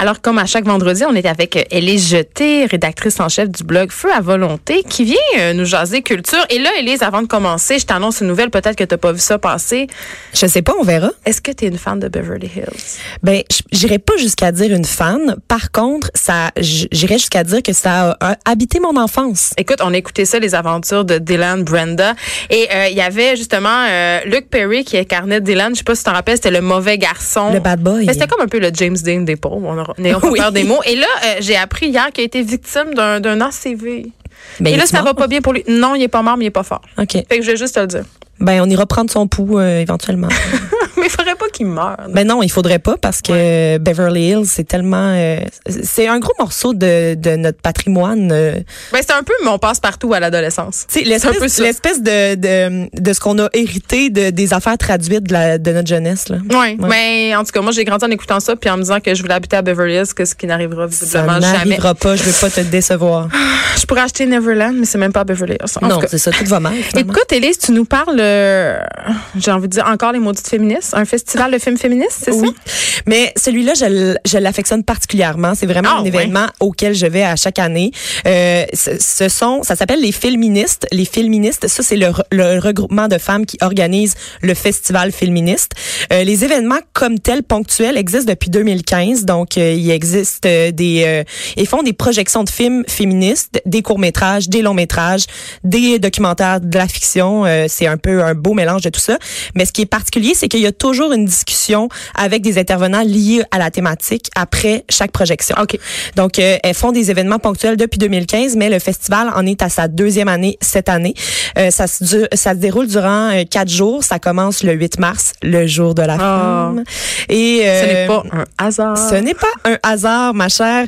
Alors, comme à chaque vendredi, on est avec Élise Jeté, rédactrice en chef du blog Feu à volonté, qui vient euh, nous jaser culture. Et là, Élise, avant de commencer, je t'annonce une nouvelle, peut-être que tu n'as pas vu ça passer. Je sais pas, on verra. Est-ce que tu es une fan de Beverly Hills? Ben, j'irai pas jusqu'à dire une fan. Par contre, ça, j'irai jusqu'à dire que ça a habité mon enfance. Écoute, on a écouté ça, les aventures de Dylan Brenda. Et euh, il y avait justement euh, Luke Perry qui incarnait Dylan. Je sais pas si tu t'en rappelles, c'était le mauvais garçon. Le bad boy. Mais c'était comme un peu le James Dean des pauvres n'ayons pas peur des mots. Et là, euh, j'ai appris hier qu'il a été victime d'un ACV. Mais Et là, ça va pas bien pour lui. Non, il est pas mort, mais il est pas fort. OK. Fait que je vais juste te le dire. Ben, on ira prendre son pouls euh, éventuellement. mais il faudrait pas qu'il meure. Ben non, il faudrait pas parce que Beverly Hills, c'est tellement, euh, c'est un gros morceau de, de notre patrimoine. Euh. Ben c'est un peu mon passe-partout à l'adolescence. C'est l'espèce, l'espèce de, de, de ce qu'on a hérité de, des affaires traduites de, la, de notre jeunesse. Là. Ouais, Mais en tout cas, moi j'ai grandi en écoutant ça puis en me disant que je voulais habiter à Beverly Hills, que ce qui n'arrivera visiblement jamais. Ça n'arrivera pas. Je veux pas te décevoir. je pourrais acheter Neverland, mais c'est même pas à Beverly Hills. non, c'est ça. Tout va mal. Écoute, Elise, tu nous parles euh, j'ai envie de dire encore les maudites féministes, un festival de films féministes, c'est oui. ça? Mais celui-là, je, je l'affectionne particulièrement. C'est vraiment ah, un événement auquel je vais à chaque année. Euh, ce, sont, ça s'appelle les Féministes. Les Féministes, ça c'est le, le, regroupement de femmes qui organisent le festival féministe. Euh, les événements comme tels ponctuels existent depuis 2015. Donc, il existe des, ils font des projections de films féministes, des courts métrages, des longs métrages, des documentaires, de la fiction. c'est un peu un beau mélange de tout ça. Mais ce qui est particulier, c'est qu'il y a toujours une discussion avec des intervenants liés à la thématique après chaque projection. OK. Donc, euh, elles font des événements ponctuels depuis 2015, mais le festival en est à sa deuxième année cette année. Euh, ça, se, ça se déroule durant euh, quatre jours. Ça commence le 8 mars, le jour de la ah. femme. Et ce n'est pas un hasard. Ce n'est pas un hasard, ma chère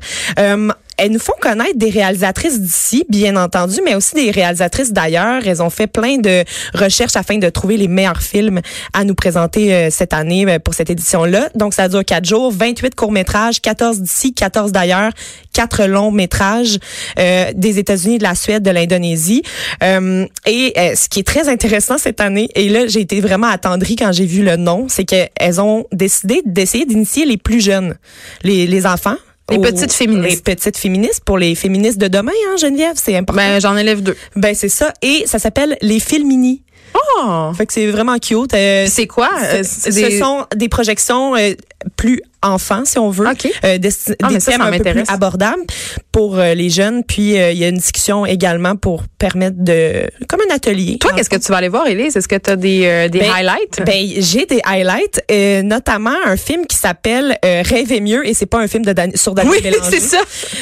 elles nous font connaître des réalisatrices d'ici, bien entendu, mais aussi des réalisatrices d'ailleurs. Elles ont fait plein de recherches afin de trouver les meilleurs films à nous présenter euh, cette année euh, pour cette édition-là. Donc, ça dure quatre jours, 28 courts-métrages, 14 d'ici, 14 d'ailleurs, quatre longs métrages euh, des États-Unis, de la Suède, de l'Indonésie. et ce qui est très intéressant cette année, et là, j'ai été vraiment attendrie quand j'ai vu le nom, c'est qu'elles ont décidé d'essayer d'initier les plus jeunes, les, les enfants, les petites féministes. Les petites féministes pour les féministes de demain, hein, Geneviève, c'est important. Ben, j'en élève deux. Ben, c'est ça. Et ça s'appelle les Filmini. Oh! Fait que c'est vraiment cute. Euh, c'est quoi? ce sont des projections euh, plus enfants, si on veut, euh, des, ah, thèmes un peu plus abordables pour euh, les jeunes. Puis euh, il y a une discussion également pour permettre de, comme un atelier. Toi, qu'est-ce que tu vas aller voir, Elise Est-ce que tu as des, des ben, highlights? Ben j'ai des highlights, notamment un film qui s'appelle Rêver mieux et c'est pas un film de sur Daniel Oui, c'est ça.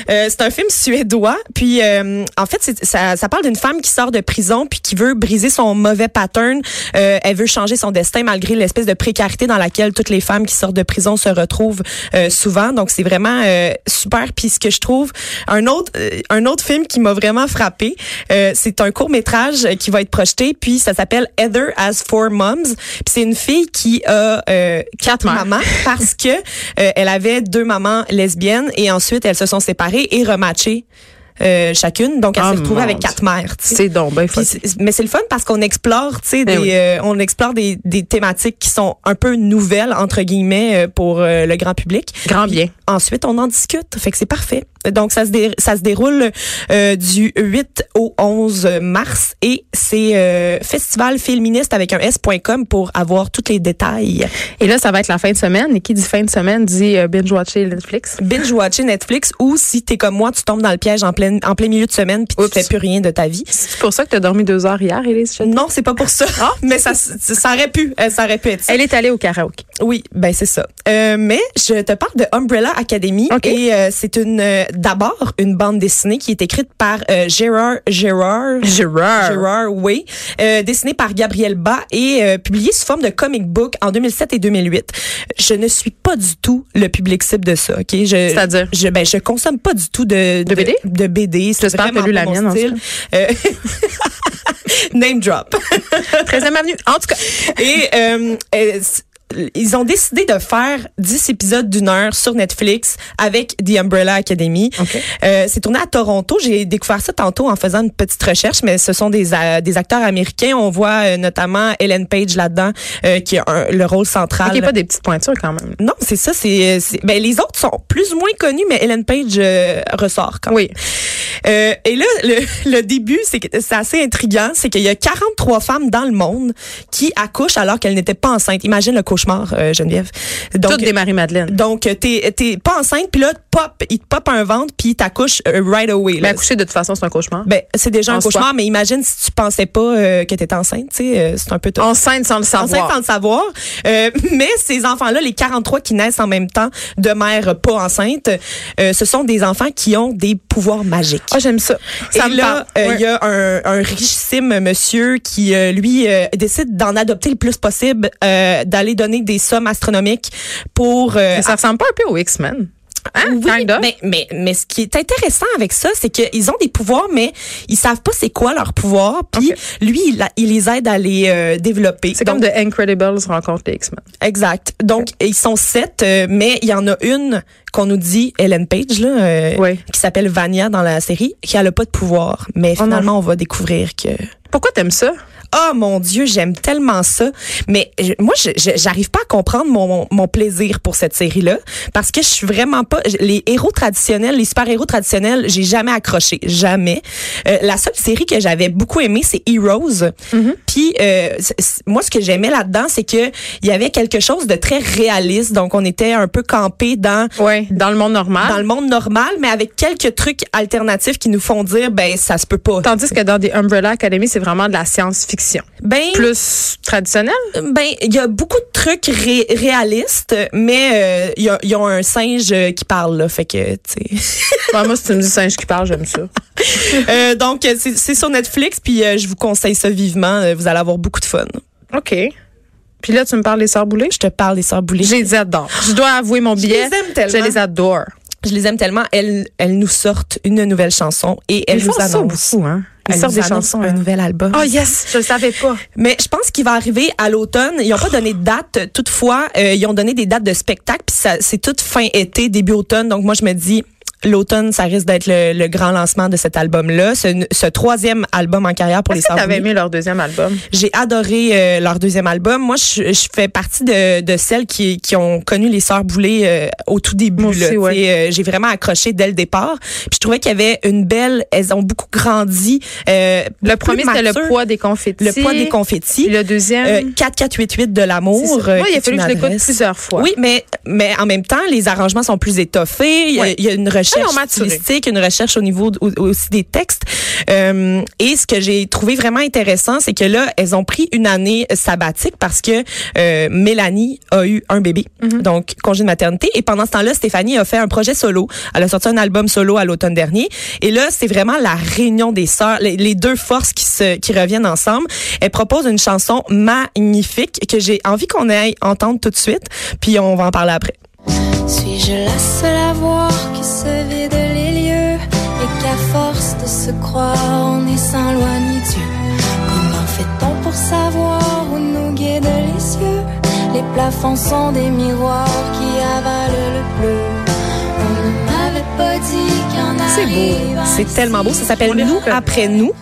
c'est un film suédois. Puis en fait, ça, ça parle d'une femme qui sort de prison puis qui veut briser son mauvais pattern. elle veut changer son destin malgré l'espèce de précarité dans laquelle toutes les femmes qui sortent de prison se retrouvent euh, souvent. Donc c'est vraiment euh, super. Puis ce que je trouve, un autre euh, un autre film qui m'a vraiment frappé, c'est un court métrage qui va être projeté. Puis ça s'appelle Heather as Four Moms. Puis c'est une fille qui a quatre mamans parce que elle avait deux mamans lesbiennes et ensuite elles se sont séparées et rematchées. Euh, chacune. Donc, elle s'est oh retrouvée avec quatre mères. C'est donc ben Mais c'est le fun parce qu'on explore, tu sais, ben des, euh, on explore des, des thématiques qui sont un peu nouvelles entre guillemets euh, pour le grand public. Grand bien. ensuite, on en discute. Fait que c'est parfait. Donc, ça se, ça se déroule du 8 au 11 mars et c'est euh, festival féministe avec un s.com pour avoir tous les détails. Et là, ça va être la fin de semaine. Et qui dit fin de semaine dit binge-watcher Netflix. Binge-watcher Netflix ou si t'es comme moi, tu tombes dans le piège en pleine en plein milieu de semaine puis tu fais plus rien de ta vie. C'est pour ça que tu as dormi deux heures hier, Elise? Non, c'est pas pour ça. Ah? mais ça, ça aurait pu, euh, ça aurait pu être ça. Elle est allée au karaoke. Oui, ben c'est ça. Euh, mais je te parle de Umbrella Academy et euh, c'est une d'abord une bande dessinée qui est écrite par euh, Gérard Gérard Gérard. Gérard oui, euh, dessinée par Gabriel Bas et euh, publiée sous forme de comic book en 2007 et 2008. Je ne suis pas du tout le public cible de ça, OK? Je, C'est-à-dire? Je, ben, je consomme pas du tout de, De BD? De, BD. C'est vraiment lu la mon mienne, en style. Euh, Name drop. 13e avenue. En tout cas, Et euh, euh, ils ont décidé de faire 10 épisodes d'une heure sur Netflix avec The Umbrella Academy. Euh, c'est tourné à Toronto. J'ai découvert ça tantôt en faisant une petite recherche, mais ce sont des, euh, des acteurs américains. On voit euh, notamment Ellen Page là-dedans, euh, qui a un- le rôle central. OK, pas des petites pointures quand même. Non, c'est ça. C'est, c'est- ben, les autres sont plus ou moins connus, mais Ellen Page ressort quand même. Oui. Euh, et là, le, le début, c'est que c'est assez intriguant, c'est qu'il y a 43 femmes dans le monde qui accouchent alors qu'elles n'étaient pas enceintes. Imagine le cauchemar, euh, Geneviève. Donc, Toutes des Marie-Madeleine. donc t'es t'es pas enceinte, puis là, pop, il te pop un ventre, puis il t'accouche euh, right away. Mais là. accoucher, de toute façon, c'est un cauchemar. Ben, c'est déjà En un soi. cauchemar, mais imagine si tu pensais pas euh, que t'étais enceinte, tu sais, euh, c'est un peu. Enceinte sans le Enceinte savoir. sans le savoir. Euh, mais ces enfants-là, les 43 qui naissent en même temps de mères pas enceintes, euh, ce sont des enfants qui ont des pouvoirs magiques. Ah, j'aime ça. Ça et me là, euh, il Ouais. y a un, un richissime monsieur qui, euh, lui, euh, décide d'en adopter le plus possible, euh, d'aller donner des sommes astronomiques pour... euh, Mais ça ressemble pas un peu aux X-Men? Hein? oui, Kind of. mais, mais, mais ce qui est intéressant avec ça, c'est qu'ils ont des pouvoirs, mais ils savent pas c'est quoi leurs pouvoirs. Puis lui, il, a- il les aide à les euh, développer. C'est comme The Incredibles rencontre les X-Men. Exact. Donc, ils sont sept, euh, mais il y en a une qu'on nous dit, Ellen Page, là, euh, Oui. qui s'appelle Vania dans la série, qui a pas de pouvoir. Mais Oh finalement, on va découvrir que... Pourquoi t'aimes ça? Oh mon Dieu, j'aime tellement ça. Mais je- moi, je- je- j'arrive pas à comprendre mon, mon plaisir pour cette série-là parce que je suis vraiment pas les héros traditionnels, les super-héros traditionnels, j'ai jamais accroché, jamais. Euh, la seule série que j'avais beaucoup aimée, c'est Heroes. Puis euh, moi, ce que j'aimais là-dedans, c'est que il y avait quelque chose de très réaliste. Donc, on était un peu campé dans Oui. Dans le monde normal. dans le monde normal, mais avec quelques trucs alternatifs qui nous font dire, ben ça se peut pas. Tandis que dans The Umbrella Academy, c'est vraiment de la science-fiction. Ben Plus traditionnelle? Ben, il y a beaucoup de trucs ré- réalistes, mais euh, il y a- ils ont un singe euh, qui parle, là, fait que, tu sais. Ouais, moi, si tu me dis singe qui parle, j'aime ça. Euh, donc, euh, c'est sur Netflix, puis euh, je vous conseille ça vivement. Euh, Vous allez avoir beaucoup de fun. OK. Puis là, tu me parles des Sœurs Boulay? Je te parle des sœurs Boulay. Je les adore. Je dois avouer mon billet. les aime tellement. Je les adore. Je les aime tellement. Elles, elles nous sortent une nouvelle chanson et elles nous font ça annoncent. beaucoup, hein? Ils sortent des chansons. un hein. nouvel album. Oh yes, je le savais pas. Mais je pense qu'il va arriver à l'automne. Ils n'ont pas donné de date. Toutefois, euh, ils ont donné des dates de spectacle. Puis ça- c'est toute fin été, début automne. Donc moi, je me dis, l'automne, ça risque d'être le, le grand lancement de cet album-là. Ce, ce troisième album en carrière pour les Sœurs t'avais aimé leur deuxième album? J'ai adoré euh, leur deuxième album. Moi, je, je fais partie de, de celles qui, qui ont connu les Sœurs Boulay euh, au tout début. Ouais. Euh, J'ai vraiment accroché dès le départ. Puis je trouvais qu'il y avait une belle... Elles ont beaucoup grandi. euh, Le premier, c'était le poids des confettis. Le poids des confettis. Le deuxième? Euh, 4488 de c'est l'amour. euh, Moi, il a fallu que je l'écoute plusieurs fois. Oui, mais mais en même temps, les arrangements sont plus étoffés. Il y a, Ouais. il y a une ils recherche maturé. stylistique, une recherche au niveau au- aussi des textes. Euh, et ce que j'ai trouvé vraiment intéressant, c'est que là, elles ont pris une année sabbatique parce que euh, Mélanie a eu un bébé, Mm-hmm. donc congé de maternité. Et pendant ce temps-là, Stéphanie a fait un projet solo. Elle a sorti un album solo à l'automne dernier. Et là, c'est vraiment la réunion des sœurs, les, les deux forces qui se qui reviennent ensemble. Elle propose une chanson magnifique que j'ai envie qu'on aille entendre tout de suite. Puis on va en parler après. Suis-je la seule à voir que se vide les lieux et qu'à force de se croire, on est sans loi ni Dieu? Comment fait-on pour savoir où nous guident les yeux? Les plafonds sont des miroirs qui avalent le bleu. On ne m'avait pas dit qu'il y en C'est beau. C'est tellement beau. Ça s'appelle Nous après nous.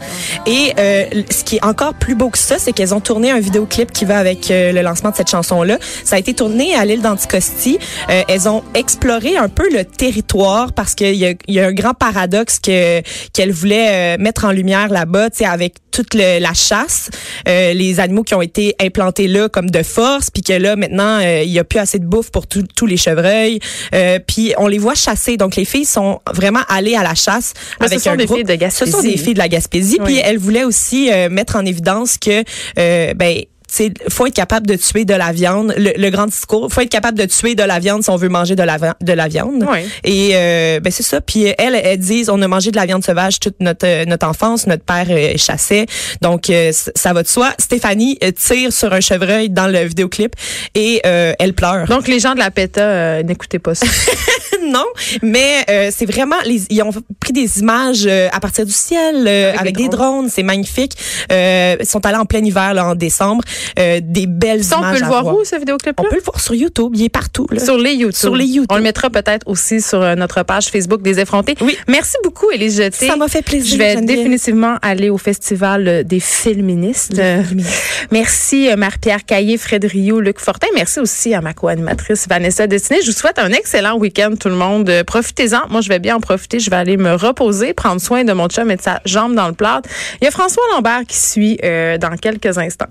Et euh, ce qui est encore plus beau que ça, c'est qu'elles ont tourné un vidéoclip qui va avec euh, le lancement de cette chanson-là. Ça a été tourné à l'île d'Anticosti. Euh, elles ont exploré un peu le territoire parce qu'il y a, y a un grand paradoxe que qu'elles voulaient euh, mettre en lumière là-bas, tu sais, avec toute le- la chasse, euh, les animaux qui ont été implantés là comme de force, puis que là maintenant il y a plus assez de bouffe pour tous les chevreuils, euh, puis on les voit chasser. Donc les filles sont vraiment allées à la chasse Mais avec ce sont un des groupe. filles de Gaspésie. Ce sont des filles de la Gaspésie. Oui. Puis elle voulait aussi euh, mettre en évidence que euh, ben c'est faut être capable de tuer de la viande. Le, le grand discours, faut être capable de tuer de la viande si on veut manger de la de la viande. Oui. Et euh, ben c'est ça. Puis elle, elle dit, on a mangé de la viande sauvage toute notre euh, notre enfance. Notre père euh, chassait, donc euh, ça va de soi. Stéphanie euh, tire sur un chevreuil dans le vidéoclip et euh, elle pleure. Donc, les gens de la PETA, euh, n'écoutez pas ça. non, mais euh, c'est vraiment les, ils ont pris des images euh, à partir du ciel euh, Avec avec, des drones, c'est magnifique. Euh, ils sont allés en plein hiver là en décembre, euh, des belles ça, on images peut le voir où, ce vidéoclip-là? On peut le voir sur YouTube, il est partout là. Sur les YouTube. Sur les YouTube. On le mettra peut-être aussi sur euh, notre page Facebook des effrontés. Oui. Merci beaucoup, Élise Jeté. Ça m'a fait plaisir, Je vais Geneviève. définitivement aller au Festival des féministes. Merci, euh, Marie-Pierre Caillé, Fred Rioux, Luc Fortin. Merci aussi à ma co-animatrice Vanessa Destiné. Je vous souhaite un excellent week-end, tout le monde. Euh, Profitez-en. Moi, je vais bien en profiter. Je vais aller me reposer, prendre soin de mon chum et de sa jambe dans le plat. Il y a François Lambert qui suit euh, dans quelques instants.